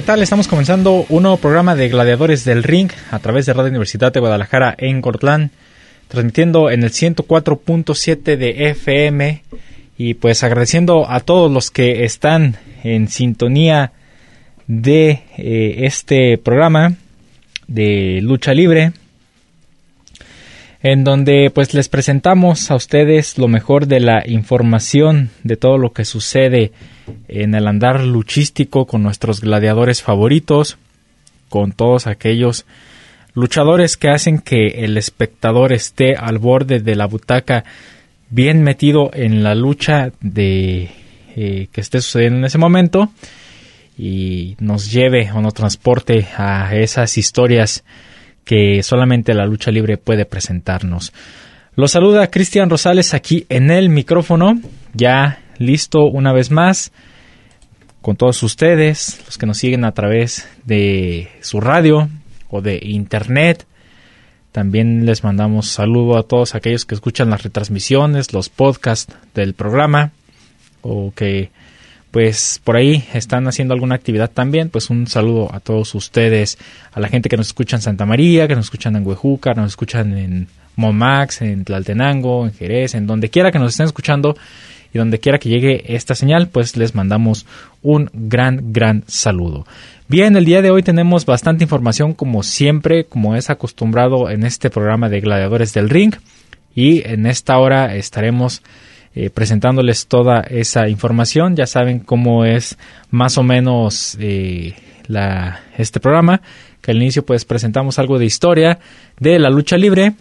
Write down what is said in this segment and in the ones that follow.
¿Qué tal? Estamos comenzando un nuevo programa de Gladiadores del Ring a través de Radio Universidad de Guadalajara en Cortlán, transmitiendo en el 104.7 de FM y pues agradeciendo a todos los que están en sintonía de eh, este programa de lucha libre en donde pues les presentamos a ustedes lo mejor de la información de todo lo que sucede en el andar luchístico con nuestros gladiadores favoritos, con todos aquellos luchadores que hacen que el espectador esté al borde de la butaca bien metido en la lucha de eh, que esté sucediendo en ese momento y nos lleve o nos transporte a esas historias que solamente la lucha libre puede presentarnos. Los saluda Cristian Rosales aquí en el micrófono, ya listo una vez más con todos ustedes, los que nos siguen a través de su radio o de internet. También les mandamos saludo a todos aquellos que escuchan las retransmisiones, los podcasts del programa o que pues por ahí están haciendo alguna actividad también, pues un saludo a todos ustedes, a la gente que nos escucha en Santa María, que nos escuchan en Huejuca, nos escuchan en Momax, en Tlaltenango, en Jerez, en donde quiera que nos estén escuchando y donde quiera que llegue esta señal, pues les mandamos un gran, gran saludo. Bien, el día de hoy tenemos bastante información como siempre, como es acostumbrado en este programa de Gladiadores del Ring y en esta hora estaremos eh, presentándoles toda esa información. Ya saben cómo es más o menos eh, este programa, que al inicio pues presentamos algo de historia de la lucha libre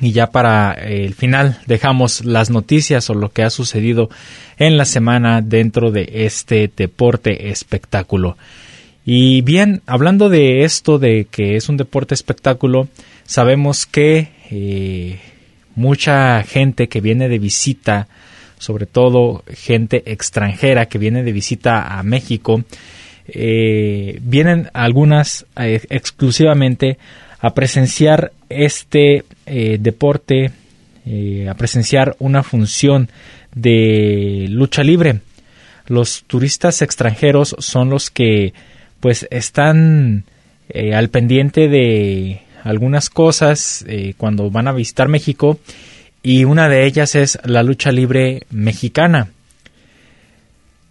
y ya para eh, el final dejamos las noticias o lo que ha sucedido en la semana dentro de este deporte espectáculo. Y bien, hablando de esto de que es un deporte espectáculo, sabemos que mucha gente que viene de visita, sobre todo gente extranjera que viene de visita a México, eh, vienen algunas eh, exclusivamente a presenciar este eh, deporte, a presenciar una función de lucha libre. Los turistas extranjeros son los que pues están al pendiente de algunas cosas eh, cuando van a visitar México y una de ellas es la lucha libre mexicana.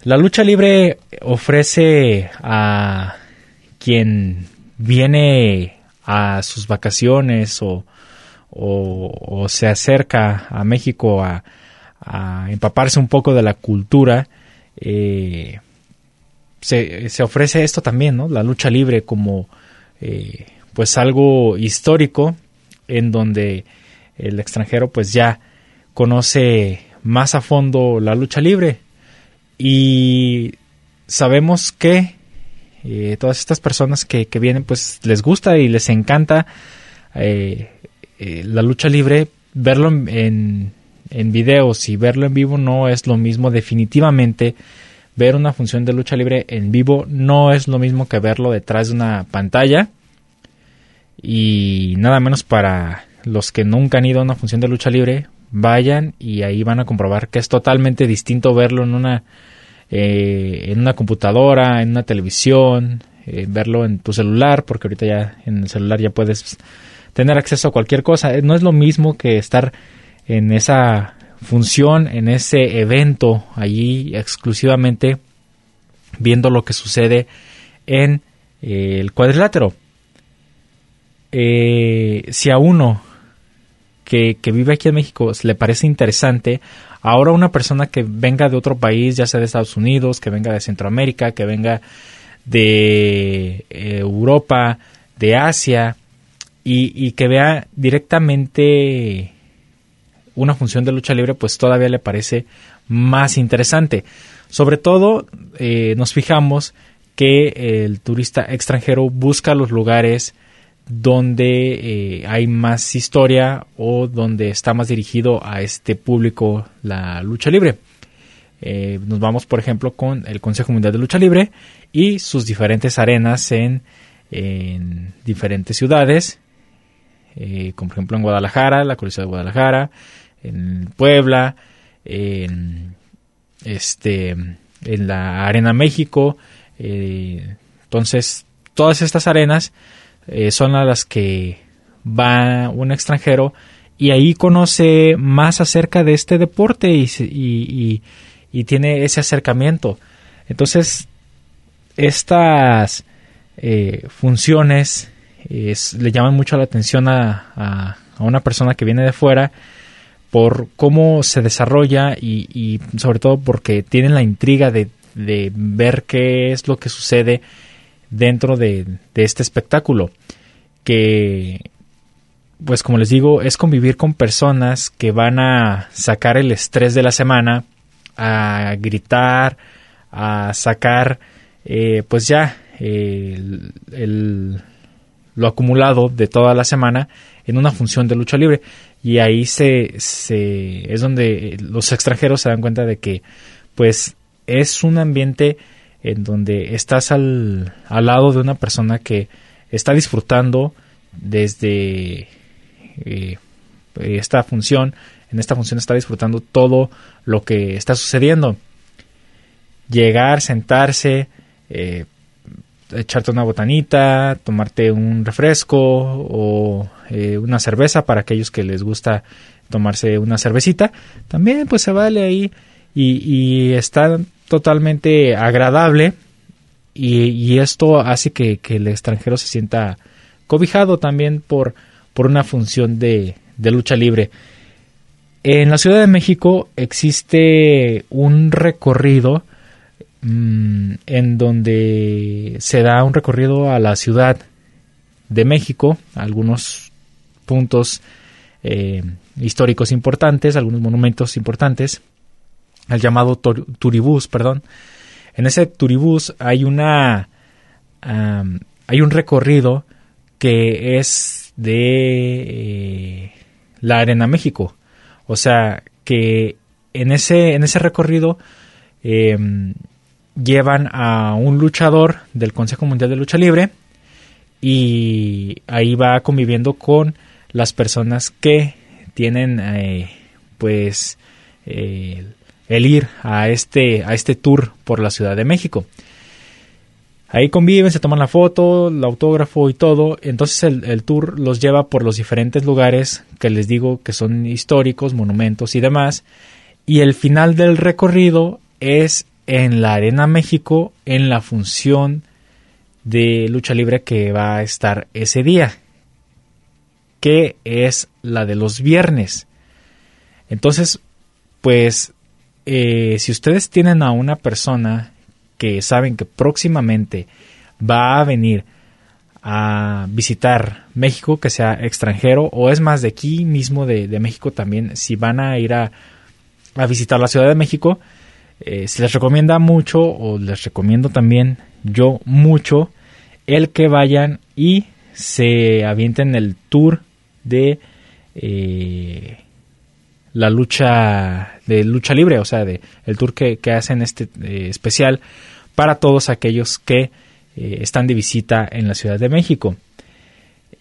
La lucha libre ofrece a quien viene a sus vacaciones o, o, se acerca a México a, empaparse un poco de la cultura, eh, se, se, ofrece esto también, ¿no? La lucha libre como eh, pues algo histórico en donde el extranjero pues ya conoce más a fondo la lucha libre y sabemos que eh, todas estas personas que, vienen pues les gusta y les encanta eh, eh, la lucha libre verlo en, en videos y verlo en vivo no es lo mismo definitivamente. Ver una función de lucha libre en vivo no es lo mismo que verlo detrás de una pantalla. Y nada menos para los que nunca han ido a una función de lucha libre, vayan y ahí van a comprobar que es totalmente distinto verlo en una, eh, en una computadora, en una televisión, eh, verlo en tu celular, porque ahorita ya en el celular ya puedes tener acceso a cualquier cosa. No es lo mismo que estar en esa función, en ese evento, allí exclusivamente viendo lo que sucede en eh, el cuadrilátero. Eh, si a uno que, que, vive aquí en México le parece interesante, ahora una persona que venga de otro país, ya sea de Estados Unidos, que venga de Centroamérica, que venga de eh, Europa, de Asia, y, que vea directamente una función de lucha libre, pues todavía le parece más interesante. Sobre todo, eh, nos fijamos que el turista extranjero busca los lugares donde eh, hay más historia o donde está más dirigido a este público la lucha libre. Eh, nos vamos, por ejemplo, con el Consejo Mundial de Lucha Libre y sus diferentes arenas en, diferentes ciudades, eh, como por ejemplo en Guadalajara, la Coliseo de Guadalajara, en Puebla, en, este, en la Arena México. Eh, entonces, todas estas arenas son a las que va un extranjero y ahí conoce más acerca de este deporte y y tiene ese acercamiento. Entonces, estas eh, funciones le llaman mucho la atención a, una persona que viene de fuera por cómo se desarrolla y, sobre todo porque tienen la intriga de, ver qué es lo que sucede dentro de, de este espectáculo que pues como les digo es convivir con personas que van a sacar el estrés de la semana a gritar, a sacar eh, pues ya el, lo acumulado de toda la semana en una función de lucha libre y ahí se, se es donde los extranjeros se dan cuenta de que pues es un ambiente en donde estás al, al lado de una persona que está disfrutando desde eh, esta función en esta función está disfrutando todo lo que está sucediendo. Llegar, sentarse, eh, echarte una botanita, tomarte un refresco o eh, una cerveza para aquellos que les gusta tomarse una cervecita, también pues se vale ahí y, está totalmente agradable y, esto hace que, el extranjero se sienta cobijado también por, por una función de, de lucha libre. En la Ciudad de México existe un recorrido mm, en donde se da un recorrido a la Ciudad de México, algunos puntos eh, históricos importantes, algunos monumentos importantes, el llamado turibús, perdón. En ese turibús hay una hay un recorrido que es de eh, la Arena México o sea, que en ese, en ese recorrido em, llevan a un luchador del Consejo Mundial de Lucha Libre y ahí va conviviendo con las personas que tienen eh, pues el ir a este, a este tour por la Ciudad de México. Ahí conviven, se toman la foto, el autógrafo y todo. Entonces el, tour los lleva por los diferentes lugares que les digo que son históricos, monumentos y demás. Y el final del recorrido es en la Arena México en la función de lucha libre que va a estar ese día, que es la de los viernes. Entonces, pues, eh, si ustedes tienen a una persona que saben que próximamente va a venir a visitar México, que sea extranjero, o es más de aquí mismo de, México también, si van a ir a, visitar la Ciudad de México, eh, se les recomienda mucho, o les recomiendo también yo mucho, el que vayan y se avienten el tour de, eh, la lucha de lucha libre, o sea, de el tour que, hacen este eh, especial para todos aquellos que están de visita en la Ciudad de México.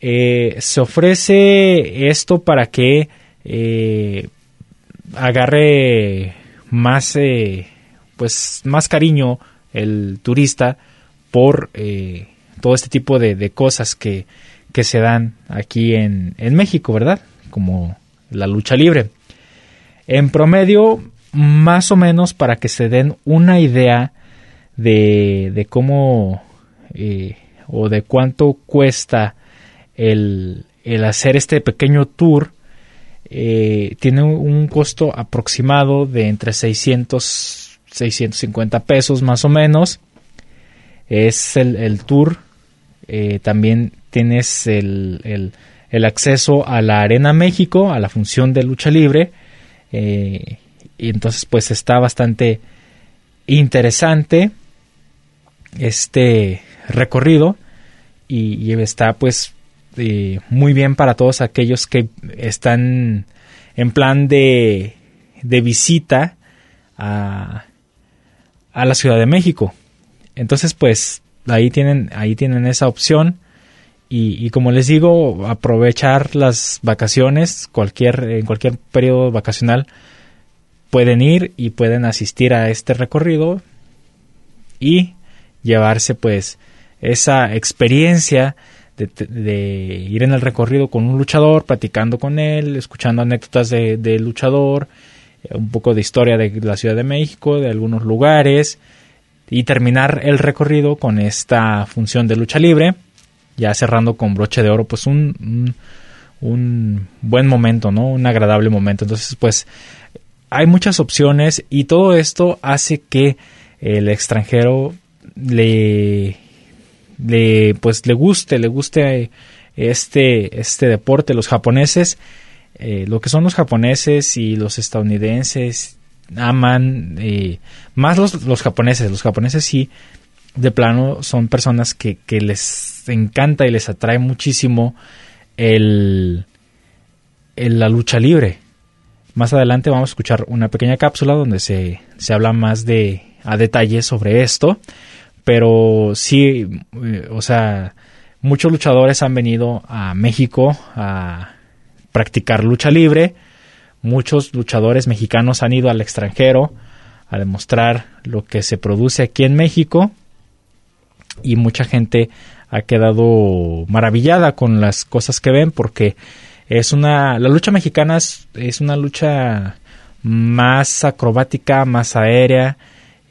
Se ofrece esto para que agarre más, pues, más cariño el turista por todo este tipo de, cosas que, que, se dan aquí en, en México, ¿verdad? Como la lucha libre. En promedio, más o menos para que se den una idea de, de cómo eh, o de cuánto cuesta el, el, hacer este pequeño tour, eh, tiene un costo aproximado de entre 600 650 pesos más o menos. Es el, el tour. Eh, también tienes el, el, acceso a la Arena México, a la función de lucha libre. Eh, y entonces pues está bastante interesante este recorrido y, está pues eh, muy bien para todos aquellos que están en plan de, de visita a, a la Ciudad de México. Entonces pues ahí tienen, ahí tienen esa opción. Y, y, como les digo, aprovechar las vacaciones, cualquier, en cualquier periodo vacacional, pueden ir y pueden asistir a este recorrido y llevarse pues esa experiencia de, ir en el recorrido con un luchador, platicando con él, escuchando anécdotas del de luchador, eh, un poco de historia de la Ciudad de México, de algunos lugares, y terminar el recorrido con esta función de lucha libre, ya cerrando con broche de oro, pues un, un, un buen momento, ¿no? Un agradable momento. Entonces, pues hay muchas opciones y todo esto hace que el extranjero le, le pues le guste, le guste este, este deporte. Los japoneses, eh, lo que son los japoneses y los estadounidenses aman eh, más los, los, japoneses. Los japoneses sí, de plano, son personas que, que les encanta y les atrae muchísimo el, el, la lucha libre. Más adelante vamos a escuchar una pequeña cápsula donde se, se habla más de a detalle sobre esto, pero sí, eh, o sea, muchos luchadores han venido a México a practicar lucha libre, muchos luchadores mexicanos han ido al extranjero a demostrar lo que se produce aquí en México. Y mucha gente ha quedado maravillada con las cosas que ven porque es una, la lucha mexicana es, una lucha más acrobática, más aérea,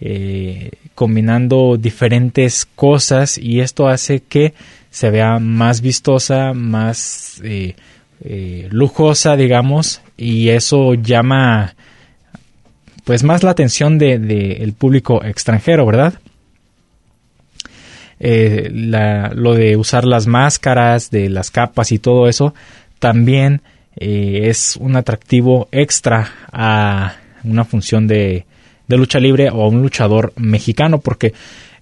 eh, combinando diferentes cosas y esto hace que se vea más vistosa, más eh, eh, lujosa, digamos, y eso llama pues más la atención del de, público extranjero, ¿verdad? lo de usar las máscaras, de las capas y todo eso, también eh, es un atractivo extra a una función de, lucha libre o a un luchador mexicano, porque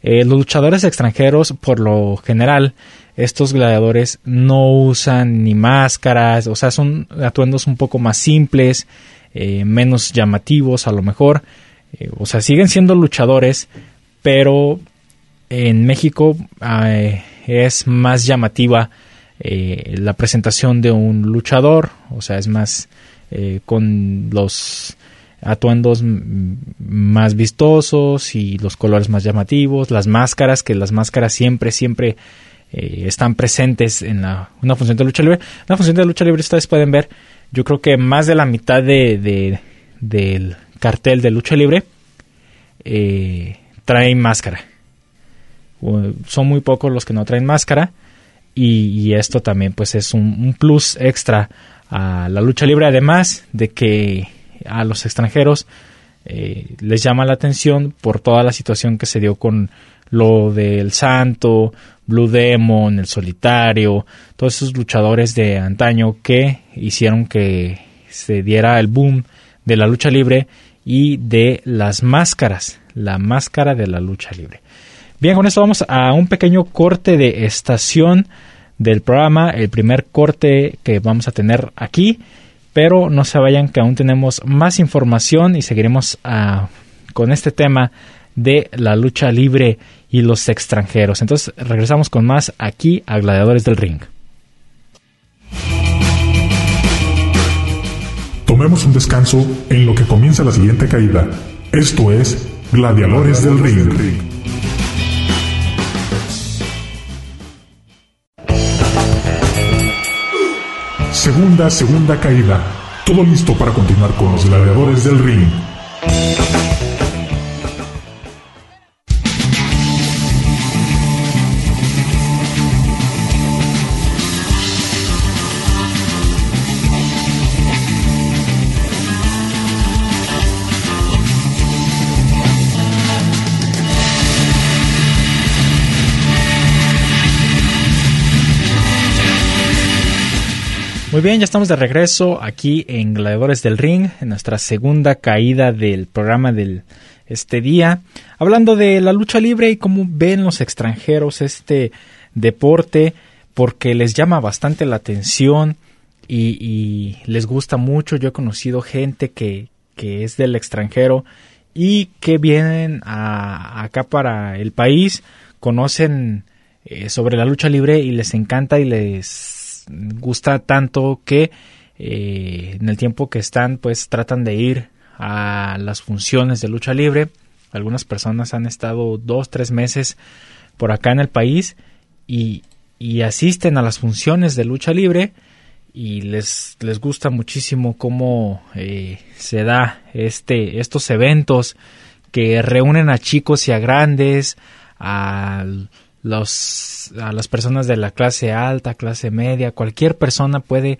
eh, los luchadores extranjeros, por lo general, estos gladiadores no usan ni máscaras, o sea, son atuendos un poco más simples, eh, menos llamativos a lo mejor, o sea, siguen siendo luchadores, pero en México es más llamativa eh, la presentación de un luchador, o sea, es más eh, con los atuendos más vistosos y los colores más llamativos, las máscaras, que las máscaras siempre, siempre eh, están presentes en la, una función de lucha libre. Una función de lucha libre ustedes pueden ver, yo creo que más de la mitad de, del cartel de lucha libre trae máscara. Son muy pocos los que no traen máscara y, esto también pues es un, plus extra a la lucha libre además de que a los extranjeros eh, les llama la atención por toda la situación que se dio con lo del Santo, Blue Demon, el Solitario, todos esos luchadores de antaño que hicieron que se diera el boom de la lucha libre y de las máscaras, la máscara de la lucha libre. Bien, con esto vamos a un pequeño corte de estación del programa, el primer corte que vamos a tener aquí, pero no se vayan que aún tenemos más información y seguiremos ah, con este tema de la lucha libre y los extranjeros. Entonces regresamos con más aquí a Gladiadores del Ring. Tomemos un descanso en lo que comienza la siguiente caída. Esto es Gladiadores del Ring. Segunda, segunda caída. Todo listo para continuar con los gladiadores del ring. Muy bien, ya estamos de regreso aquí en Gladiadores del Ring, en nuestra segunda caída del programa de este día, hablando de la lucha libre y cómo ven los extranjeros este deporte, porque les llama bastante la atención y, les gusta mucho. Yo he conocido gente que, que es del extranjero y que vienen acá para el país, conocen eh, sobre la lucha libre y les encanta y les gusta tanto que eh, en el tiempo que están pues tratan de ir a las funciones de lucha libre. Algunas personas han estado dos, tres meses por acá en el país y, asisten a las funciones de lucha libre y les, les gusta muchísimo cómo eh, se da este, estos eventos que reúnen a chicos y a grandes, a las personas de la clase alta, clase media, cualquier persona puede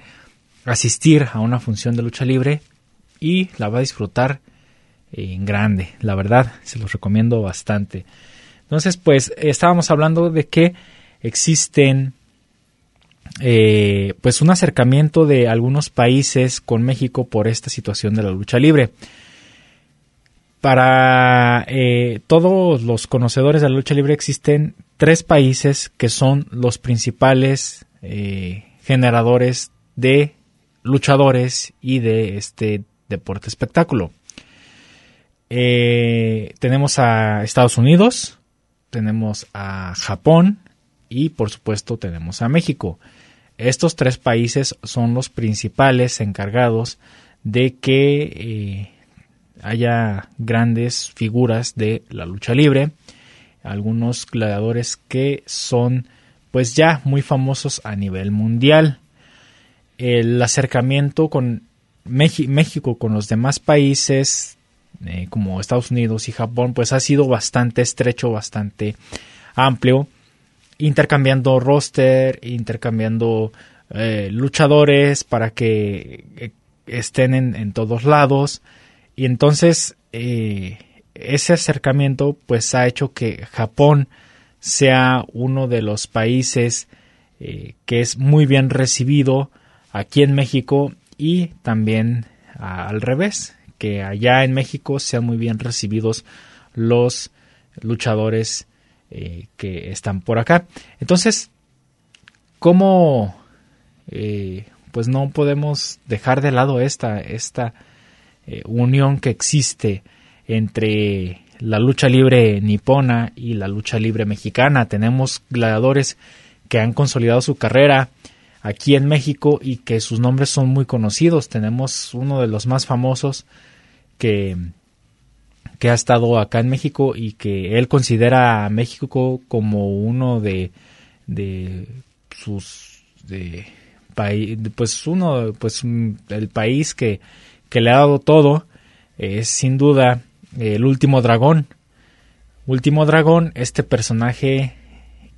asistir a una función de lucha libre y la va a disfrutar en grande, la verdad, se los recomiendo bastante. Entonces, pues estábamos hablando de que existen eh, pues un acercamiento de algunos países con México por esta situación de la lucha libre. Para eh, todos los conocedores de la lucha libre existen tres países que son los principales eh, generadores de luchadores y de este deporte espectáculo. Eh, tenemos a Estados Unidos, tenemos a Japón y por supuesto tenemos a México. Estos tres países son los principales encargados de que eh, haya grandes figuras de la lucha libre algunos gladiadores que son pues ya muy famosos a nivel mundial. El acercamiento con México con los demás países eh, como Estados Unidos y Japón pues ha sido bastante estrecho, bastante amplio, intercambiando roster, intercambiando eh, luchadores para que eh, estén en, todos lados y entonces ese acercamiento pues ha hecho que Japón sea uno de los países eh, que es muy bien recibido aquí en México y también al revés, que allá en México sean muy bien recibidos los luchadores eh, que están por acá. Entonces, ¿cómo eh, pues no podemos dejar de lado esta, esta unión que existe entre la lucha libre nipona y la lucha libre mexicana. Tenemos gladiadores que han consolidado su carrera aquí en México y que sus nombres son muy conocidos. Tenemos uno de los más famosos que, que ha estado acá en México y que él considera a México como uno de, de sus de, pues uno pues el país que, que le ha dado todo es sin duda el último dragón. Último dragón, este personaje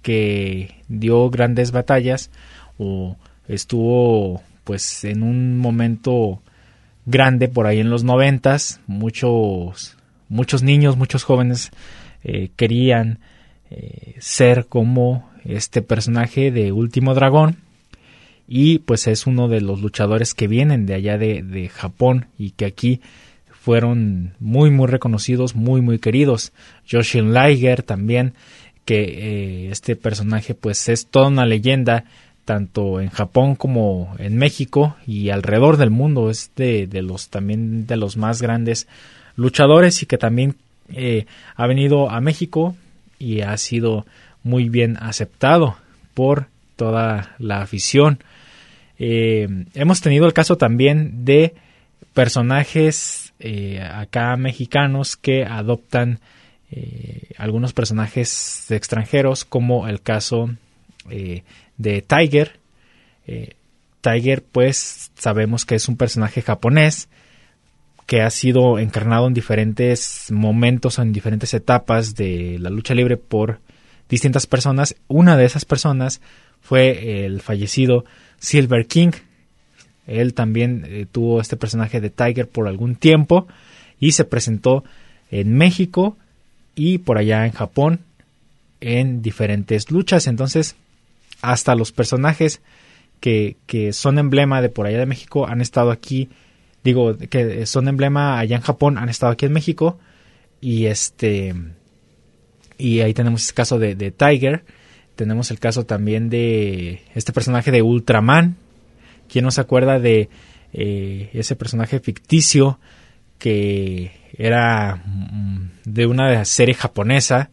que dio grandes batallas o estuvo pues en un momento grande por ahí en los noventas muchos muchos niños muchos jóvenes eh, querían eh, ser como este personaje de último dragón y pues es uno de los luchadores que vienen de allá de, de Japón y que aquí fueron muy muy reconocidos, muy muy queridos. Joshin Liger también, que eh, este personaje pues es toda una leyenda tanto en Japón como en México y alrededor del mundo. Es de, los también de los más grandes luchadores y que también eh, ha venido a México y ha sido muy bien aceptado por toda la afición. Eh, hemos tenido el caso también de personajes eh, acá mexicanos que adoptan algunos personajes extranjeros como el caso de Tiger. Eh, Tiger, pues sabemos que es un personaje japonés que ha sido encarnado en diferentes momentos, en diferentes etapas de la lucha libre por distintas personas. Una de esas personas fue el fallecido Silver King. Él también eh, tuvo este personaje de Tiger por algún tiempo y se presentó en México y por allá en Japón en diferentes luchas. Entonces, hasta los personajes que, son emblema de por allá de México han estado aquí, digo, que son emblema allá en Japón, han estado aquí en México y este y ahí tenemos el caso de, Tiger, tenemos el caso también de este personaje de Ultraman, ¿quién no se acuerda de eh, ese personaje ficticio que era mm, de una serie japonesa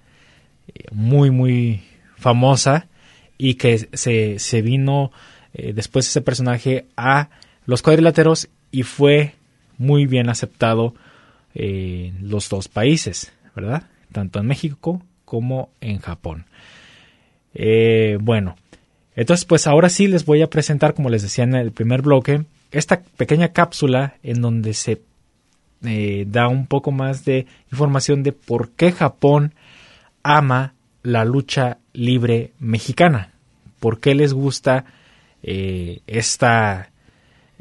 eh, muy muy famosa y que se, se vino eh, después ese personaje a los cuadriláteros y fue muy bien aceptado en los dos países, ¿verdad? Tanto en México como en Japón. Bueno, entonces pues ahora sí les voy a presentar, como les decía en el primer bloque, esta pequeña cápsula en donde se eh, da un poco más de información de por qué Japón ama la lucha libre mexicana. ¿Por qué les gusta eh, esta,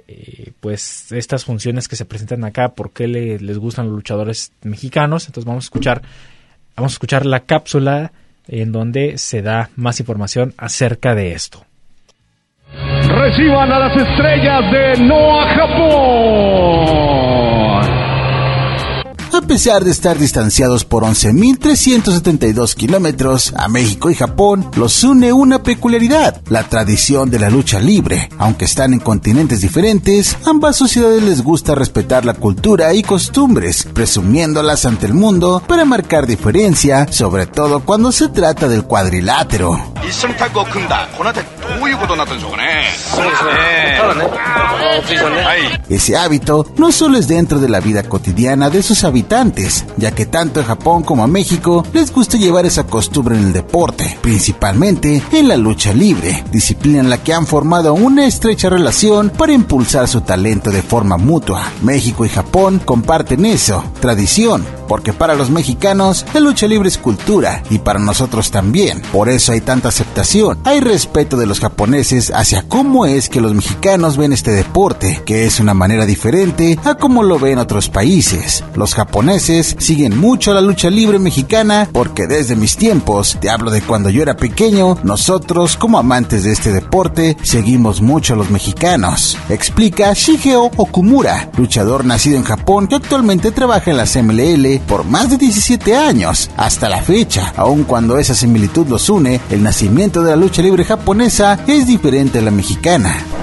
eh, pues estas funciones que se presentan acá? ¿Por qué les gustan los luchadores mexicanos? Entonces vamos a escuchar, vamos a escuchar la cápsula en donde se da más información acerca de esto. Reciban a las estrellas de Noah Japón. A pesar de estar distanciados por 11.372 kilómetros, a México y Japón los une una peculiaridad, la tradición de la lucha libre. Aunque están en continentes diferentes, ambas sociedades les gusta respetar la cultura y costumbres, presumiéndolas ante el mundo para marcar diferencia, sobre todo cuando se trata del cuadrilátero. Ese hábito no solo es dentro de la vida cotidiana de sus habitantes, ya que tanto a Japón como a México les gusta llevar esa costumbre en el deporte, principalmente en la lucha libre, disciplina en la que han formado una estrecha relación para impulsar su talento de forma mutua. México y Japón comparten eso, tradición, porque para los mexicanos la lucha libre es cultura y para nosotros también. Por eso hay tanta aceptación, hay respeto de los japoneses hacia cómo es que los mexicanos ven este deporte, que es una manera diferente a cómo lo ven otros países. Los japoneses siguen mucho la lucha libre mexicana porque desde mis tiempos, te hablo de cuando yo era pequeño, nosotros como amantes de este deporte seguimos mucho a los mexicanos. Explica Shigeo Okumura, luchador nacido en Japón que actualmente trabaja en las MLL por más de 17 años. Hasta la fecha, aun cuando esa similitud los une, el nacimiento de la lucha libre japonesa es diferente a la mexicana.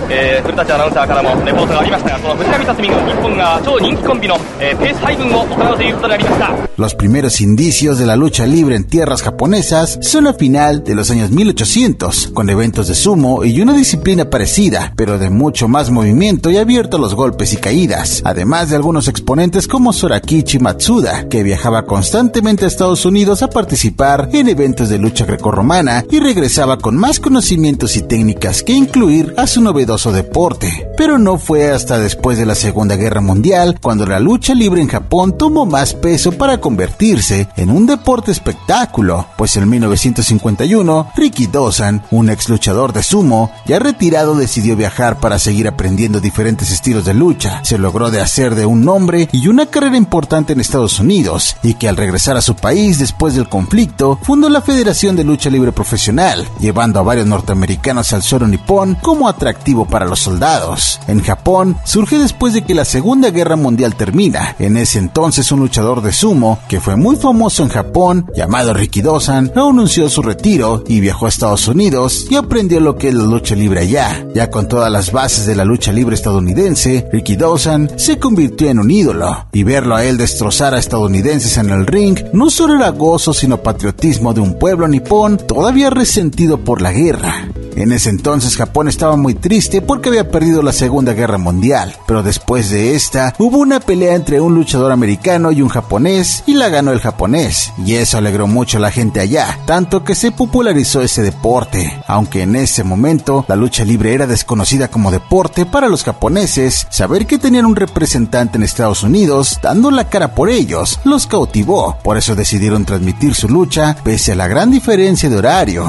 Los primeros indicios de la lucha libre en tierras japonesas son a final de los años 1800, con eventos de sumo y una disciplina parecida, pero de mucho más movimiento y abierto a los golpes y caídas, además de algunos exponentes como Sorakichi Matsuda, que viajaba constantemente a Estados Unidos a participar en eventos de lucha grecorromana y regresaba con más conocimientos y técnicas que incluir a su novedoso deporte. Pero no fue hasta después de la Segunda Guerra Mundial cuando la lucha libre en Japón tomó más peso para convertirse en un deporte espectáculo, pues en 1951 Ricky Dawson, un ex luchador de sumo, ya retirado decidió viajar para seguir aprendiendo diferentes estilos de lucha. Se logró de hacer de un nombre y una carrera importante en Estados Unidos y que al regresar a su país después del conflicto fundó la Federación de Lucha Libre Profesional, llevando a varios norteamericanos al suelo nipón como atractivo para los soldados. En Japón surge después de que la Segunda Guerra Mundial termina. En ese entonces un luchador de sumo que fue muy famoso en Japón, llamado Rikido-san, anunció su retiro y viajó a Estados Unidos y aprendió lo que es la lucha libre allá. Ya con todas las bases de la lucha libre estadounidense, Rikido-san se convirtió en un ídolo y verlo a él destrozar a estadounidenses en el ring no solo era gozo sino patriotismo de un pueblo nipón todavía resentido por la guerra. En ese entonces Japón estaba muy triste porque había perdido la Segunda Guerra Mundial, pero después de esta hubo una pelea entre un luchador americano y un japonés y la ganó el japonés, y eso alegró mucho a la gente allá, tanto que se popularizó ese deporte. Aunque en ese momento la lucha libre era desconocida como deporte para los japoneses, saber que tenían un representante en Estados Unidos dando la cara por ellos los cautivó, por eso decidieron transmitir su lucha pese a la gran diferencia de horario.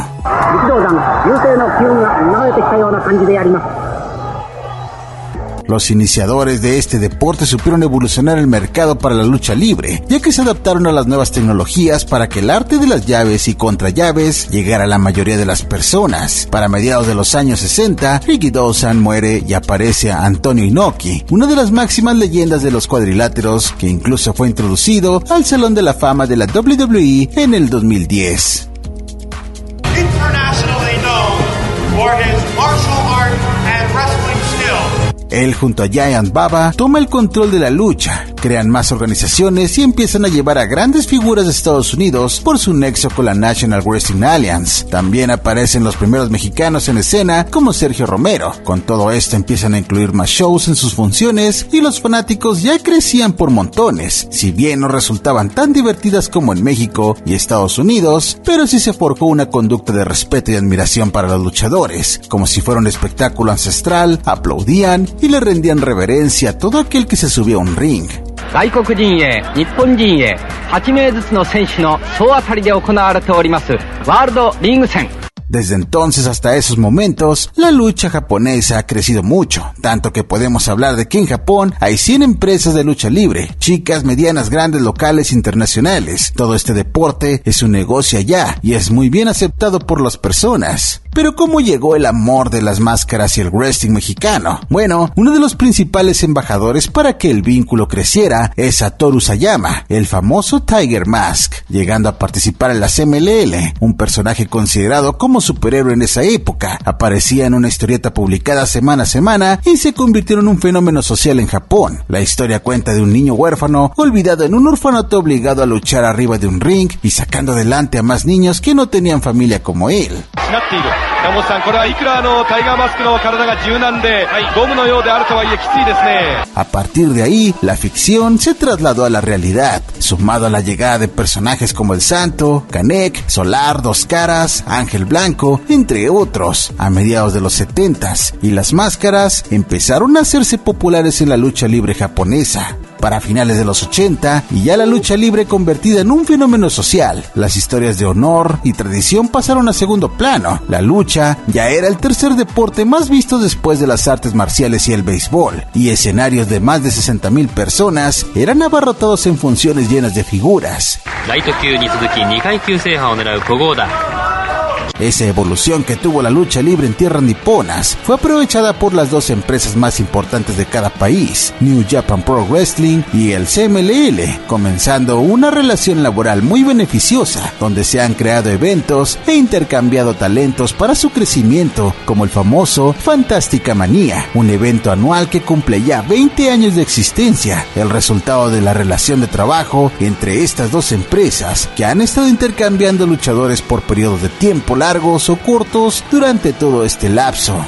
Los iniciadores de este deporte supieron evolucionar el mercado para la lucha libre, ya que se adaptaron a las nuevas tecnologías para que el arte de las llaves y contrallaves llegara a la mayoría de las personas. Para mediados de los años 60, Ricky Dawson muere y aparece a Antonio Inoki, una de las máximas leyendas de los cuadriláteros, que incluso fue introducido al Salón de la Fama de la WWE en el 2010. Él junto a Giant Baba toma el control de la lucha, crean más organizaciones y empiezan a llevar a grandes figuras de Estados Unidos por su nexo con la National Wrestling Alliance. También aparecen los primeros mexicanos en escena como Sergio Romero. Con todo esto empiezan a incluir más shows en sus funciones y los fanáticos ya crecían por montones, si bien no resultaban tan divertidas como en México y Estados Unidos, pero sí se forjó una conducta de respeto y admiración para los luchadores, como si fuera un espectáculo ancestral, aplaudían y le rendían reverencia a todo aquel que se subía a un ring. Desde entonces hasta esos momentos, la lucha japonesa ha crecido mucho, tanto que podemos hablar de que en Japón hay 100 empresas de lucha libre, chicas, medianas, grandes, locales, internacionales. Todo este deporte es un negocio allá y es muy bien aceptado por las personas. Pero ¿cómo llegó el amor de las máscaras y el wrestling mexicano? Bueno, uno de los principales embajadores para que el vínculo creciera es Satoru Sayama, el famoso Tiger Mask, llegando a participar en la CMLL, un personaje considerado como superhéroe en esa época. Aparecía en una historieta publicada semana a semana y se convirtió en un fenómeno social en Japón. La historia cuenta de un niño huérfano olvidado en un orfanato obligado a luchar arriba de un ring y sacando adelante a más niños que no tenían familia como él. A partir de ahí, la ficción se trasladó a la realidad, sumado a la llegada de personajes como el Santo, Kanek, Solar, Dos Caras, Ángel Blanco, entre otros, a mediados de los 70 y las máscaras empezaron a hacerse populares en la lucha libre japonesa para finales de los 80 y ya la lucha libre convertida en un fenómeno social. Las historias de honor y tradición pasaron a segundo plano. La lucha ya era el tercer deporte más visto después de las artes marciales y el béisbol, y escenarios de más de 60 mil personas eran abarrotados en funciones llenas de figuras. Esa evolución que tuvo la lucha libre en tierras niponas fue aprovechada por las dos empresas más importantes de cada país, New Japan Pro Wrestling y el CMLL, comenzando una relación laboral muy beneficiosa, donde se han creado eventos e intercambiado talentos para su crecimiento, como el famoso Fantástica Manía, un evento anual que cumple ya 20 años de existencia, el resultado de la relación de trabajo entre estas dos empresas que han estado intercambiando luchadores por periodos de tiempo largos o cortos durante todo este lapso.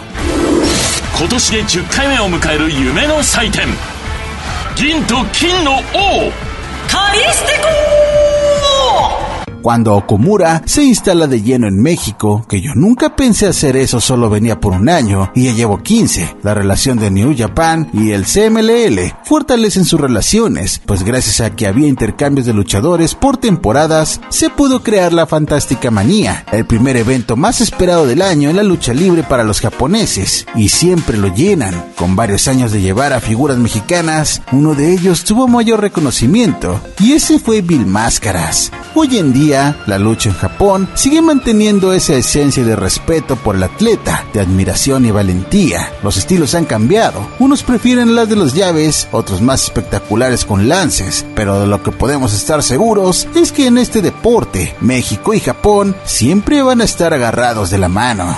Cuando Okumura se instala de lleno en México, que yo nunca pensé hacer eso, solo venía por un año y ya llevo 15. La relación de New Japan y el CMLL fortalecen sus relaciones, pues gracias a que había intercambios de luchadores por temporadas, se pudo crear la Fantástica Manía, el primer evento más esperado del año en la lucha libre para los japoneses, y siempre lo llenan. Con varios años de llevar a figuras mexicanas, uno de ellos tuvo mayor reconocimiento, y ese fue Bill Máscaras. Hoy en día, la lucha en Japón sigue manteniendo esa esencia de respeto por el atleta, de admiración y valentía. Los estilos han cambiado. Unos prefieren las de los llaves, otros más espectaculares con lances, pero de lo que podemos estar seguros es que en este deporte, México y Japón siempre van a estar agarrados de la mano.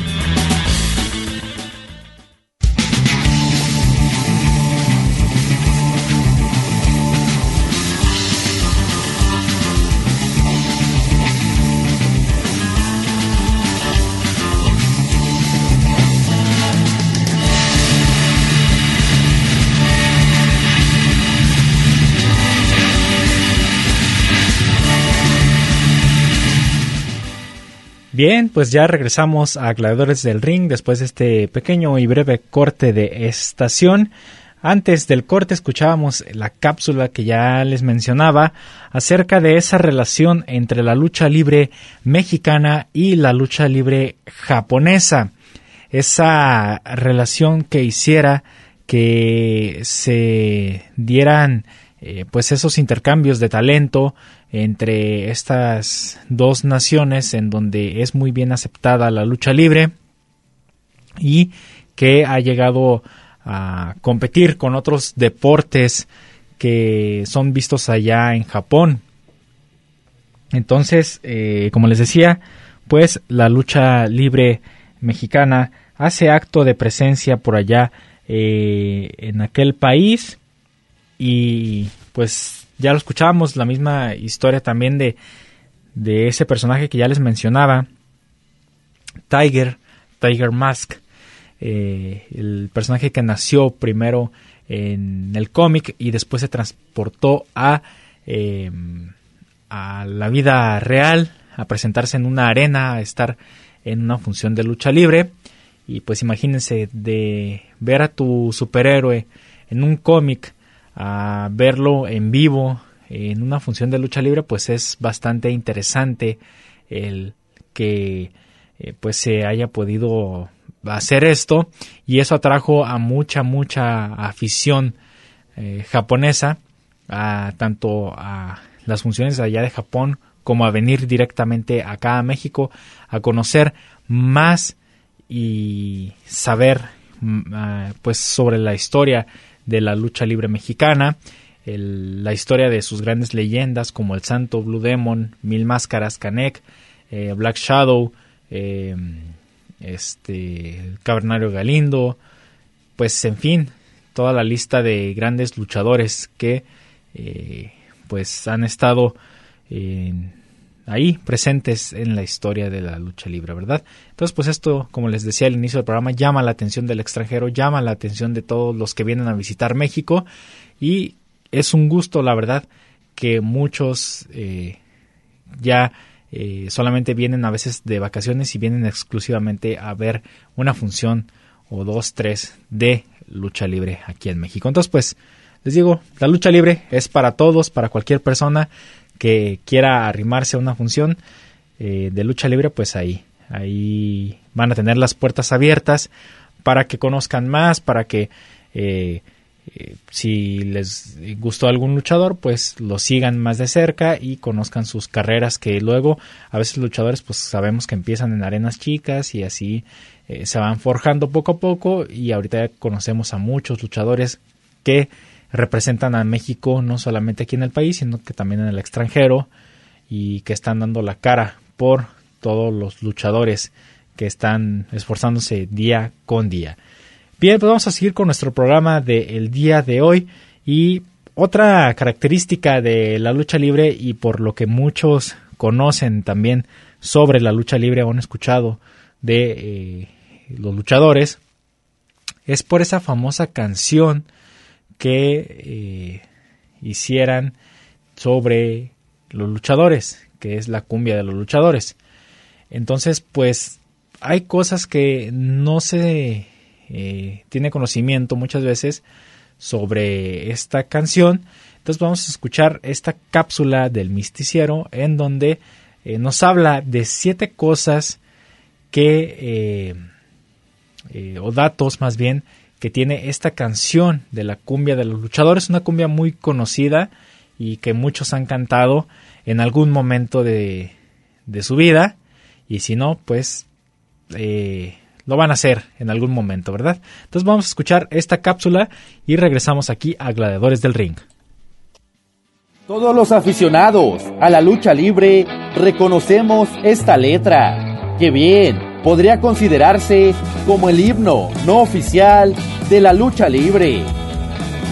Bien, pues ya regresamos a Gladiadores del Ring después de este pequeño y breve corte de estación. Antes del corte escuchábamos la cápsula que ya les mencionaba acerca de esa relación entre la lucha libre mexicana y la lucha libre japonesa. Esa relación que hiciera que se dieran eh, pues esos intercambios de talento entre estas dos naciones en donde es muy bien aceptada la lucha libre y que ha llegado a competir con otros deportes que son vistos allá en Japón. Entonces, eh, como les decía, pues la lucha libre mexicana hace acto de presencia por allá eh, en aquel país y pues ya lo escuchábamos, la misma historia también de, de ese personaje que ya les mencionaba, Tiger, Tiger Mask, eh, el personaje que nació primero en el cómic y después se transportó a, em, a la vida real, a presentarse en una arena, a estar en una función de lucha libre. Y pues imagínense de ver a tu superhéroe en un cómic a verlo en vivo en una función de lucha libre pues es bastante interesante el que eh, pues se haya podido hacer esto. Y eso atrajo a mucha mucha afición eh, japonesa a tanto a las funciones allá de Japón como a venir directamente acá a México a conocer más y saber mm, ah, pues sobre la historia de la lucha libre mexicana, la historia de sus grandes leyendas como el Santo, Blue Demon, Mil Máscaras, Canek, eh, Black Shadow, eh, este, el Galindo, pues en fin, toda la lista de grandes luchadores que eh, pues han estado en ahí presentes en la historia de la lucha libre, ¿verdad? Entonces, pues esto, como les decía al inicio del programa, llama la atención del extranjero, llama la atención de todos los que vienen a visitar México y es un gusto, la verdad, que muchos eh, ya eh, solamente vienen a veces de vacaciones y vienen exclusivamente a ver una función o dos, tres de lucha libre aquí en México. Entonces, pues, les digo, la lucha libre es para todos, para cualquier persona que quiera arrimarse a una función eh, de lucha libre, pues ahí, ahí van a tener las puertas abiertas para que conozcan más, para que eh, eh, si les gustó algún luchador, pues lo sigan más de cerca y conozcan sus carreras que luego a veces luchadores pues sabemos que empiezan en arenas chicas y así se van forjando poco a poco y ahorita conocemos a muchos luchadores que representan a México no solamente aquí en el país, sino que también en el extranjero y que están dando la cara por todos los luchadores que están esforzándose día con día. Bien, pues vamos a seguir con nuestro programa del día de hoy y otra característica de la lucha libre y por lo que muchos conocen también sobre la lucha libre o han escuchado de eh, los luchadores es por esa famosa canción que eh, hicieran sobre los luchadores, que es la cumbia de los luchadores. Entonces, pues hay cosas que no se eh, tiene conocimiento muchas veces sobre esta canción. Entonces vamos a escuchar esta cápsula del misticiero en donde eh, nos habla de siete cosas que, o datos más bien, que tiene esta canción de la cumbia de los luchadores, una cumbia muy conocida y que muchos han cantado en algún momento de, de su vida y si no, pues eh, lo van a hacer en algún momento, ¿verdad? Entonces vamos a escuchar esta cápsula y regresamos aquí a Gladiadores del Ring. Todos los aficionados a la lucha libre reconocemos esta letra. ¡Qué bien! podría considerarse como el himno no oficial de la lucha libre.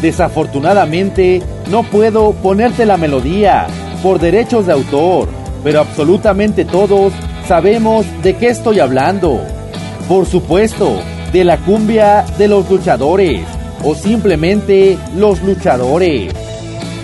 Desafortunadamente, no puedo ponerte la melodía por derechos de autor, pero absolutamente todos sabemos de qué estoy hablando. Por supuesto, de la cumbia de los luchadores o simplemente los luchadores.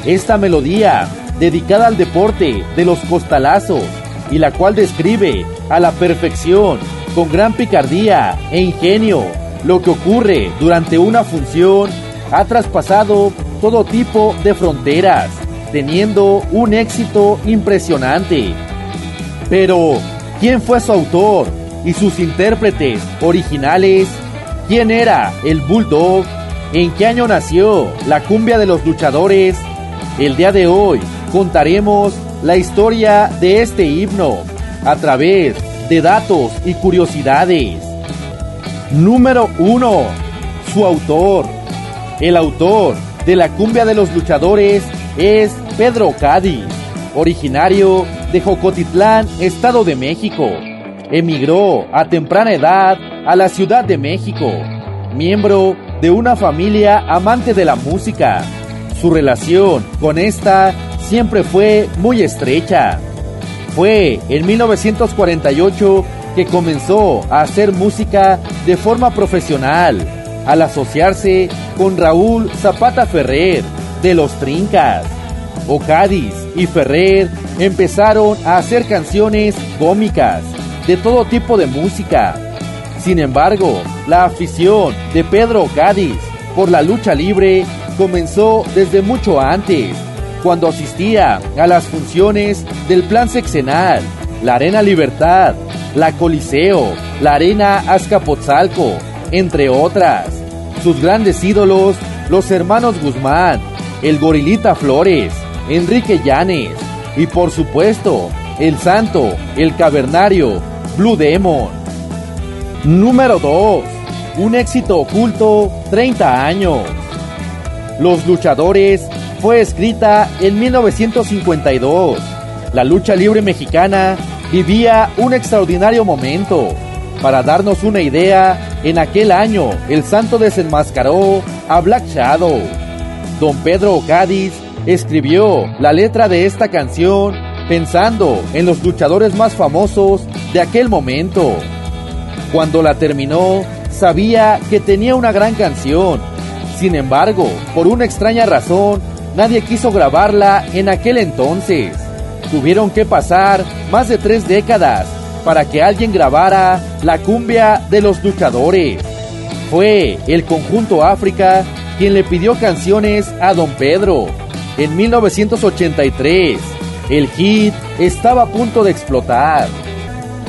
Esta melodía, dedicada al deporte de los costalazos y la cual describe a la perfección con gran picardía e ingenio lo que ocurre durante una función ha traspasado todo tipo de fronteras, teniendo un éxito impresionante. Pero, ¿quién fue su autor y sus intérpretes originales? ¿Quién era el Bulldog? ¿En qué año nació la cumbia de los luchadores? El día de hoy contaremos la historia de este himno a través de datos y curiosidades. Número 1. Su autor. El autor de la cumbia de los luchadores es Pedro Cádiz, originario de Jocotitlán, Estado de México. Emigró a temprana edad a la Ciudad de México, miembro de una familia amante de la música. Su relación con esta siempre fue muy estrecha. Fue en 1948 que comenzó a hacer música de forma profesional, al asociarse con Raúl Zapata Ferrer de Los Trincas. Ocadis y Ferrer empezaron a hacer canciones cómicas de todo tipo de música. Sin embargo, la afición de Pedro Ocadis por la lucha libre comenzó desde mucho antes cuando asistía a las funciones del Plan Sexenal, la Arena Libertad, la Coliseo, la Arena Azcapotzalco, entre otras. Sus grandes ídolos, los hermanos Guzmán, el Gorilita Flores, Enrique Llanes y por supuesto, el Santo, el Cavernario, Blue Demon. Número 2. Un éxito oculto, 30 años. Los luchadores fue escrita en 1952. La lucha libre mexicana vivía un extraordinario momento. Para darnos una idea, en aquel año el santo desenmascaró a Black Shadow. Don Pedro Cádiz escribió la letra de esta canción pensando en los luchadores más famosos de aquel momento. Cuando la terminó, sabía que tenía una gran canción. Sin embargo, por una extraña razón, nadie quiso grabarla en aquel entonces. Tuvieron que pasar más de tres décadas para que alguien grabara la cumbia de los luchadores. Fue el conjunto África quien le pidió canciones a Don Pedro. En 1983, el hit estaba a punto de explotar.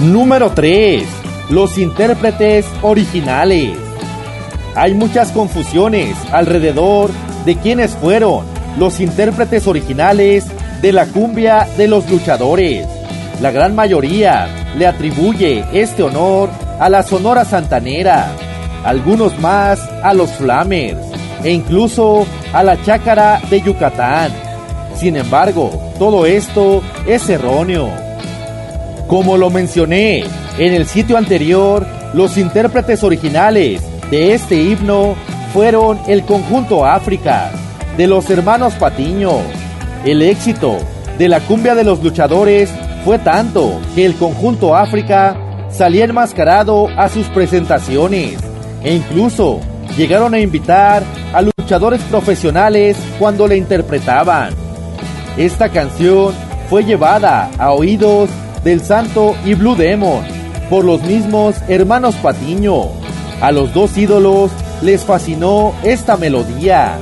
Número 3. Los intérpretes originales. Hay muchas confusiones alrededor de quiénes fueron los intérpretes originales de la cumbia de los luchadores. La gran mayoría le atribuye este honor a la Sonora Santanera, algunos más a los Flamers, e incluso a la chácara de Yucatán. Sin embargo, todo esto es erróneo. Como lo mencioné en el sitio anterior, los intérpretes originales de este himno fueron el conjunto África, de los hermanos Patiño. El éxito de la cumbia de los luchadores fue tanto que el conjunto África salía enmascarado a sus presentaciones e incluso llegaron a invitar a luchadores profesionales cuando le interpretaban. Esta canción fue llevada a oídos del Santo y Blue Demon por los mismos hermanos Patiño. A los dos ídolos les fascinó esta melodía.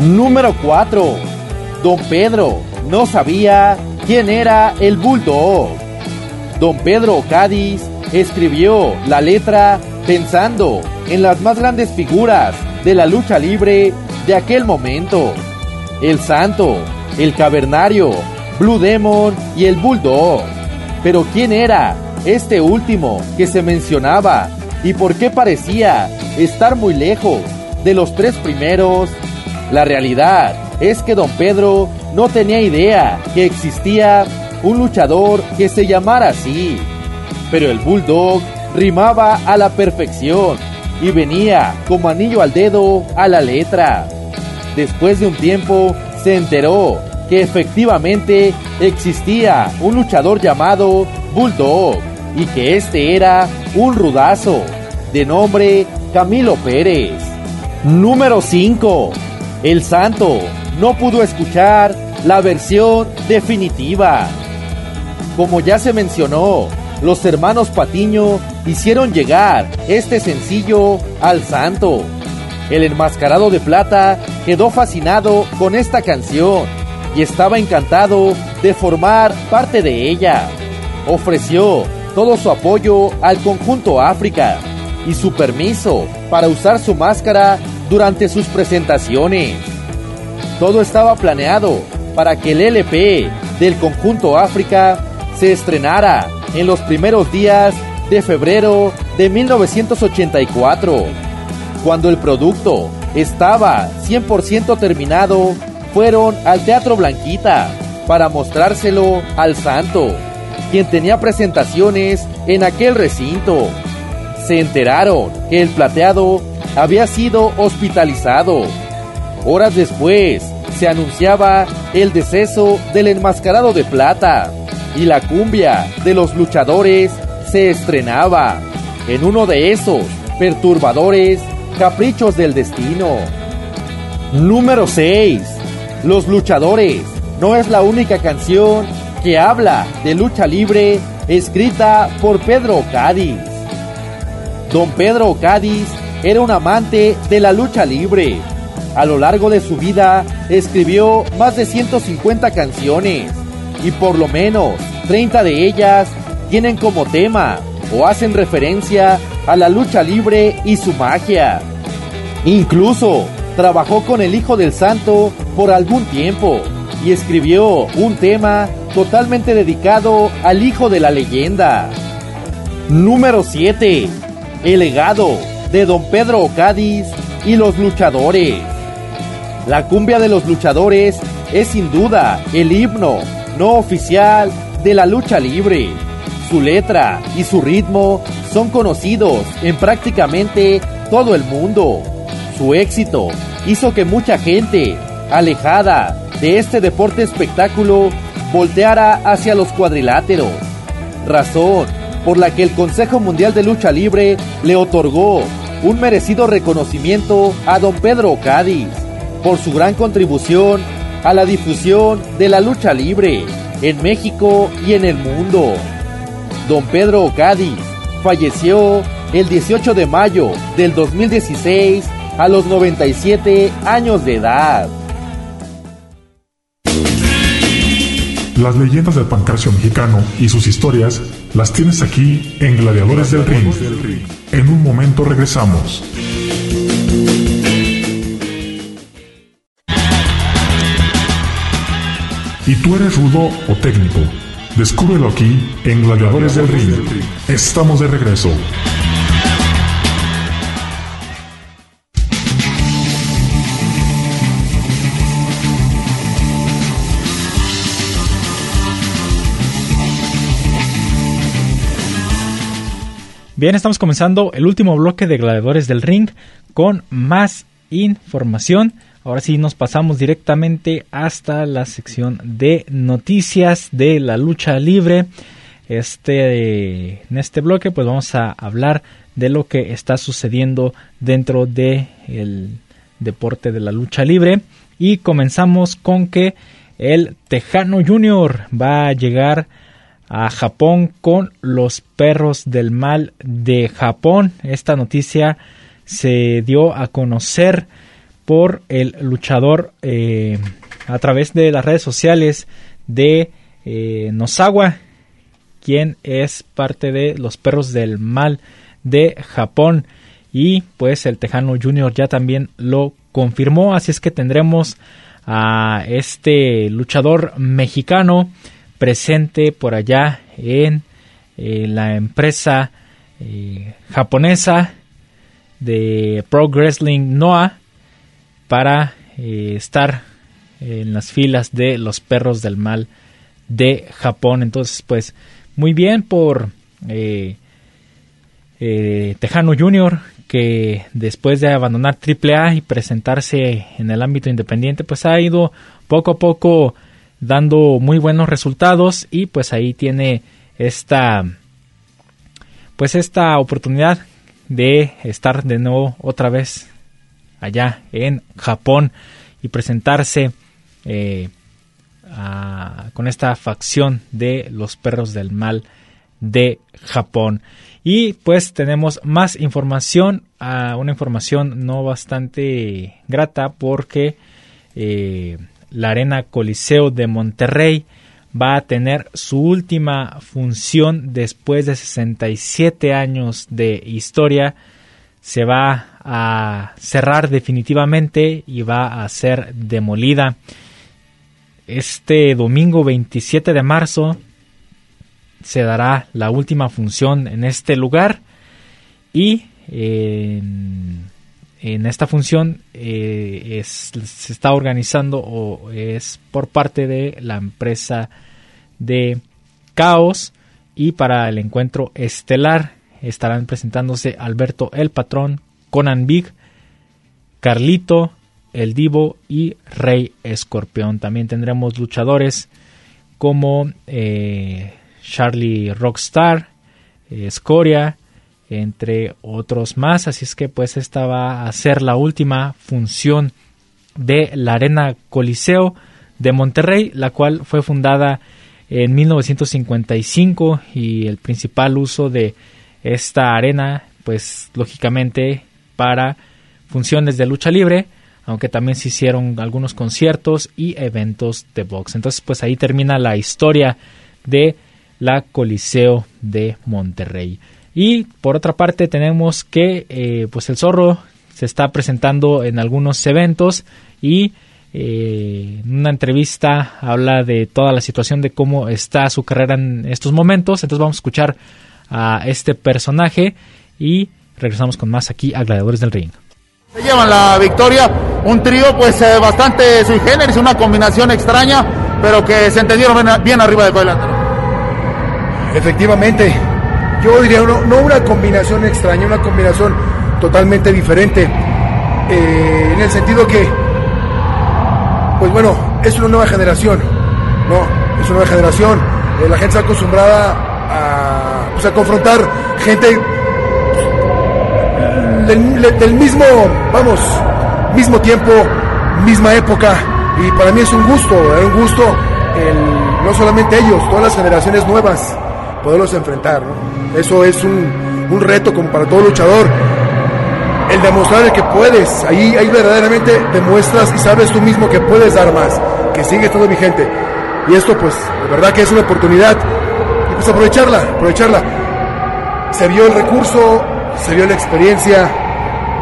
Número 4. Don Pedro no sabía quién era el Bulldog. Don Pedro Cádiz escribió la letra pensando en las más grandes figuras de la lucha libre de aquel momento. El Santo, el Cavernario, Blue Demon y el Bulldog. Pero ¿quién era este último que se mencionaba y por qué parecía estar muy lejos de los tres primeros? La realidad es que don Pedro no tenía idea que existía un luchador que se llamara así. Pero el Bulldog rimaba a la perfección y venía como anillo al dedo a la letra. Después de un tiempo se enteró que efectivamente existía un luchador llamado Bulldog y que este era un rudazo de nombre Camilo Pérez. Número 5. El Santo no pudo escuchar la versión definitiva. Como ya se mencionó, los hermanos Patiño hicieron llegar este sencillo al santo. El enmascarado de plata quedó fascinado con esta canción y estaba encantado de formar parte de ella. Ofreció todo su apoyo al conjunto África y su permiso para usar su máscara durante sus presentaciones. Todo estaba planeado para que el LP del conjunto África se estrenara en los primeros días de febrero de 1984. Cuando el producto estaba 100% terminado, fueron al Teatro Blanquita para mostrárselo al santo, quien tenía presentaciones en aquel recinto. Se enteraron que el plateado había sido hospitalizado. Horas después, se anunciaba el deceso del enmascarado de plata y la cumbia de los luchadores se estrenaba en uno de esos perturbadores caprichos del destino. Número 6. Los luchadores no es la única canción que habla de lucha libre escrita por Pedro Cádiz. Don Pedro Cádiz era un amante de la lucha libre. A lo largo de su vida escribió más de 150 canciones y por lo menos 30 de ellas tienen como tema o hacen referencia a la lucha libre y su magia. Incluso trabajó con el Hijo del Santo por algún tiempo y escribió un tema totalmente dedicado al Hijo de la Leyenda. Número 7. El legado de Don Pedro Cádiz y los luchadores. La cumbia de los luchadores es sin duda el himno no oficial de la lucha libre. Su letra y su ritmo son conocidos en prácticamente todo el mundo. Su éxito hizo que mucha gente, alejada de este deporte espectáculo, volteara hacia los cuadriláteros. Razón por la que el Consejo Mundial de Lucha Libre le otorgó un merecido reconocimiento a don Pedro Cádiz por su gran contribución a la difusión de la lucha libre en México y en el mundo. Don Pedro Cádiz falleció el 18 de mayo del 2016 a los 97 años de edad. Las leyendas del pancracio mexicano y sus historias las tienes aquí en Gladiadores del Ring. En un momento regresamos. ¿Y tú eres rudo o técnico? Descúbrelo aquí en Gladiadores del Ring. Estamos de regreso. Bien, estamos comenzando el último bloque de Gladiadores del Ring con más información Ahora sí nos pasamos directamente hasta la sección de noticias de la lucha libre. Este, en este bloque pues vamos a hablar de lo que está sucediendo dentro del el deporte de la lucha libre y comenzamos con que el Tejano Junior va a llegar a Japón con los perros del mal de Japón. Esta noticia se dio a conocer por el luchador eh, a través de las redes sociales de eh, Nosawa, quien es parte de los perros del mal de Japón. Y pues el Tejano Junior ya también lo confirmó, así es que tendremos a este luchador mexicano presente por allá en la empresa eh, japonesa de Pro Wrestling Noah para eh, estar en las filas de los perros del mal de Japón. Entonces, pues muy bien por Tejano Junior que después de abandonar AAA y presentarse en el ámbito independiente, pues ha ido poco a poco dando muy buenos resultados y pues ahí tiene esta pues esta oportunidad de estar de nuevo otra vez allá en Japón y presentarse eh, con esta facción de los perros del mal de Japón. Y pues tenemos más información, uh, una información no bastante grata porque eh, la Arena Coliseo de Monterrey va a tener su última función después de 67 años de historia. Se va a cerrar definitivamente y va a ser demolida. Este domingo 27 de marzo se dará la última función en este lugar y en, esta función eh, se está organizando o es por parte de la empresa de Caos y para el encuentro estelar estarán presentándose Alberto el Patrón, Conan Big, Carlito, El Divo y Rey Escorpión. También tendremos luchadores como eh, Charlie Rockstar, eh, Scoria, entre otros más. Así es que pues esta va a ser la última función de la Arena Coliseo de Monterrey, la cual fue fundada en 1955 y el principal uso de esta arena pues lógicamente para funciones de lucha libre, aunque también se hicieron algunos conciertos y eventos de box. Entonces pues ahí termina la historia de la Coliseo de Monterrey. Y por otra parte tenemos que eh, pues el zorro se está presentando en algunos eventos y eh, en una entrevista habla de toda la situación de cómo está su carrera en estos momentos. Entonces vamos a escuchar a este personaje y regresamos con más aquí a Gladiadores del Ring. Se llevan la victoria, un trío pues eh, bastante sui generis, una combinación extraña, pero que se entendieron bien, arriba del delantero. Efectivamente, yo diría no, una combinación extraña, una combinación totalmente diferente, eh, en el sentido que, pues bueno, es una nueva generación, ¿no? Es una nueva generación, eh, la gente está acostumbrada a, pues, a confrontar gente del, mismo, vamos, mismo tiempo, misma época, y para mí es un gusto, es un gusto el, no solamente ellos, todas las generaciones nuevas poderlos enfrentar. Eso es un, un, reto como para todo luchador. El demostrar que puedes, ahí, ahí verdaderamente demuestras y sabes tú mismo que puedes dar más, que sigue todo vigente. Y esto pues, de verdad que es una oportunidad. Y pues aprovecharla, aprovecharla. Se vio el recurso, se vio la experiencia.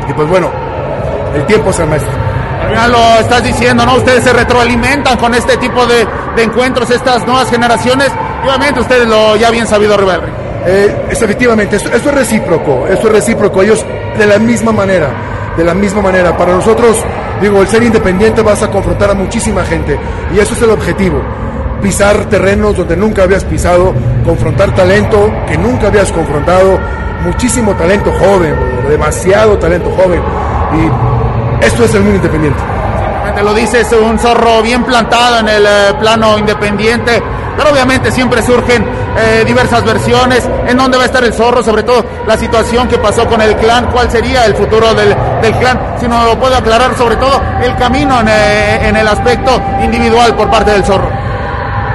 Y pues bueno, el tiempo es el maestro. Ya lo estás diciendo, ¿no? Ustedes se retroalimentan con este tipo de, de encuentros, estas nuevas generaciones Obviamente ustedes lo ya bien sabido River. Eh, efectivamente, esto, es recíproco, esto es recíproco. Ellos de la misma manera, de la misma manera. Para nosotros, digo, el ser independiente vas a confrontar a muchísima gente y eso es el objetivo. Pisar terrenos donde nunca habías pisado, confrontar talento que nunca habías confrontado, muchísimo talento joven, demasiado talento joven. Y esto es el mundo independiente. Te lo dices, un zorro bien plantado en el eh, plano independiente, pero obviamente siempre surgen eh, diversas versiones, en dónde va a estar el zorro, sobre todo la situación que pasó con el clan, cuál sería el futuro del, clan, si no lo puedo aclarar, sobre todo el camino eh, en el aspecto individual por parte del zorro.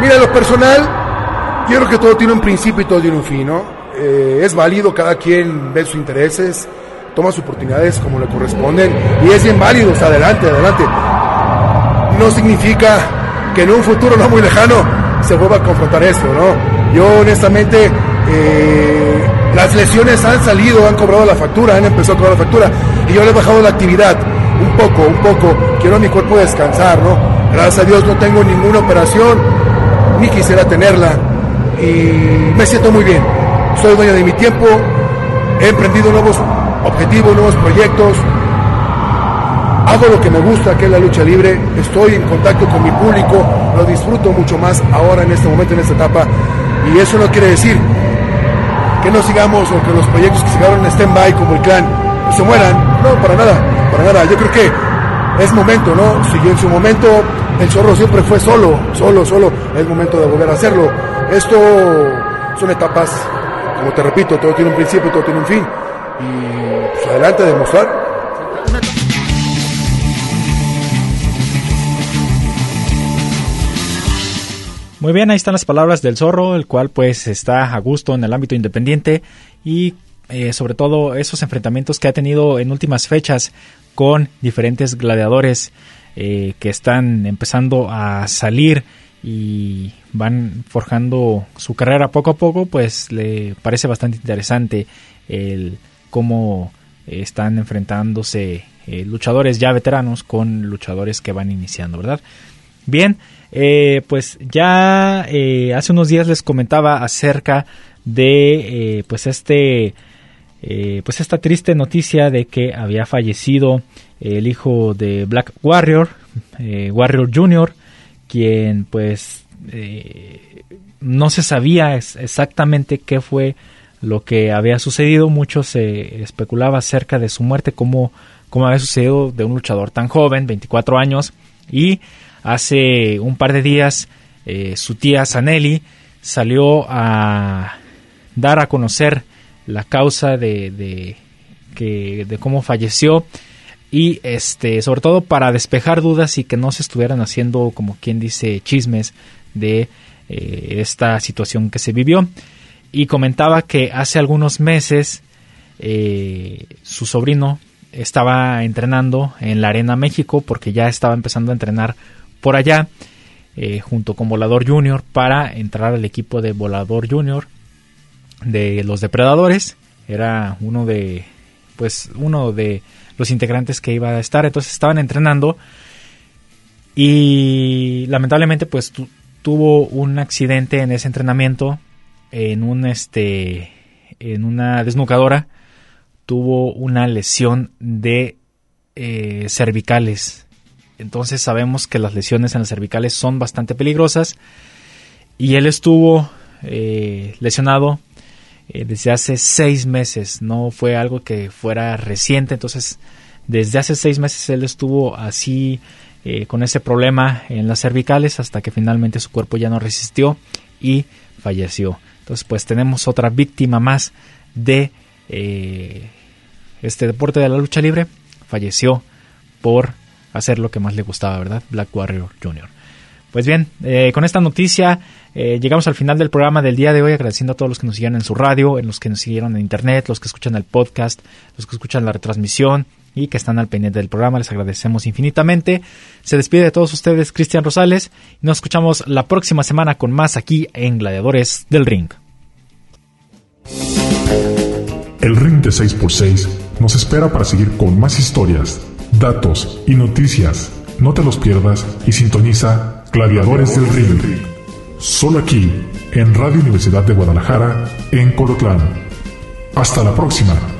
Mira, lo personal, yo creo que todo tiene un principio y todo tiene un fin, ¿no? Eh, es válido, cada quien ve sus intereses, toma sus oportunidades como le corresponden y es bien válido, está adelante, adelante. No significa que en un futuro no muy lejano se vuelva a confrontar esto, ¿no? Yo honestamente, eh, las lesiones han salido, han cobrado la factura, han empezado a cobrar la factura y yo le he bajado la actividad un poco, un poco, quiero a mi cuerpo descansar, ¿no? Gracias a Dios no tengo ninguna operación, ni quisiera tenerla y me siento muy bien. Soy dueño de mi tiempo, he emprendido nuevos objetivos, nuevos proyectos, hago lo que me gusta, que es la lucha libre, estoy en contacto con mi público, lo disfruto mucho más ahora en este momento, en esta etapa, y eso no quiere decir que no sigamos o que los proyectos que se quedaron en stand-by como el clan se mueran, no, para nada, para nada, yo creo que es momento, ¿no? Si en su momento el zorro siempre fue solo, solo, solo, es momento de volver a hacerlo. Esto son etapas como te repito, todo tiene un principio, todo tiene un fin. Y pues adelante a demostrar. Muy bien, ahí están las palabras del zorro, el cual pues está a gusto en el ámbito independiente y eh, sobre todo esos enfrentamientos que ha tenido en últimas fechas con diferentes gladiadores eh, que están empezando a salir y van forjando su carrera poco a poco, pues le parece bastante interesante el cómo están enfrentándose eh, luchadores ya veteranos con luchadores que van iniciando, ¿verdad? Bien, pues ya hace unos días les comentaba acerca de pues este pues esta triste noticia de que había fallecido el hijo de Black Warrior, Warrior Jr., quien pues eh, no se sabía exactamente qué fue lo que había sucedido. Mucho se especulaba acerca de su muerte, como cómo había sucedido de un luchador tan joven, 24 años. Y hace un par de días eh, su tía Sanelli salió a dar a conocer la causa de, que, de cómo falleció. Y este sobre todo para despejar dudas y que no se estuvieran haciendo como quien dice chismes de eh, esta situación que se vivió. Y comentaba que hace algunos meses eh, su sobrino estaba entrenando en la Arena México porque ya estaba empezando a entrenar por allá eh, junto con Volador Junior para entrar al equipo de Volador Junior de los depredadores era uno de pues uno de los integrantes que iba a estar. Entonces estaban entrenando y lamentablemente pues tuvo un accidente en ese entrenamiento en un este en una desnucadora tuvo una lesión de eh, cervicales entonces sabemos que las lesiones en las cervicales son bastante peligrosas y él estuvo eh, lesionado eh, desde hace seis meses, no fue algo que fuera reciente, entonces desde hace seis meses él estuvo así eh, con ese problema en las cervicales hasta que finalmente su cuerpo ya no resistió y falleció. Entonces pues tenemos otra víctima más de eh, este deporte de la lucha libre, falleció por hacer lo que más le gustaba, ¿verdad? Black Warrior Jr. Pues bien, con esta noticia eh, llegamos al final del programa del día de hoy, agradeciendo a todos los que nos siguieron en su radio, en los que nos siguieron en internet, los que escuchan el podcast, los que escuchan la retransmisión y que están al pendiente del programa. Les agradecemos infinitamente. Se despide de todos ustedes Cristian Rosales y nos escuchamos la próxima semana con más aquí en Gladiadores del Ring. El Ring de 6x6 nos espera para seguir con más historias, datos y noticias. No te los pierdas y sintoniza Gladiadores del Ring. Solo aquí, en Radio Universidad de Guadalajara, en Colotlán. Hasta la próxima.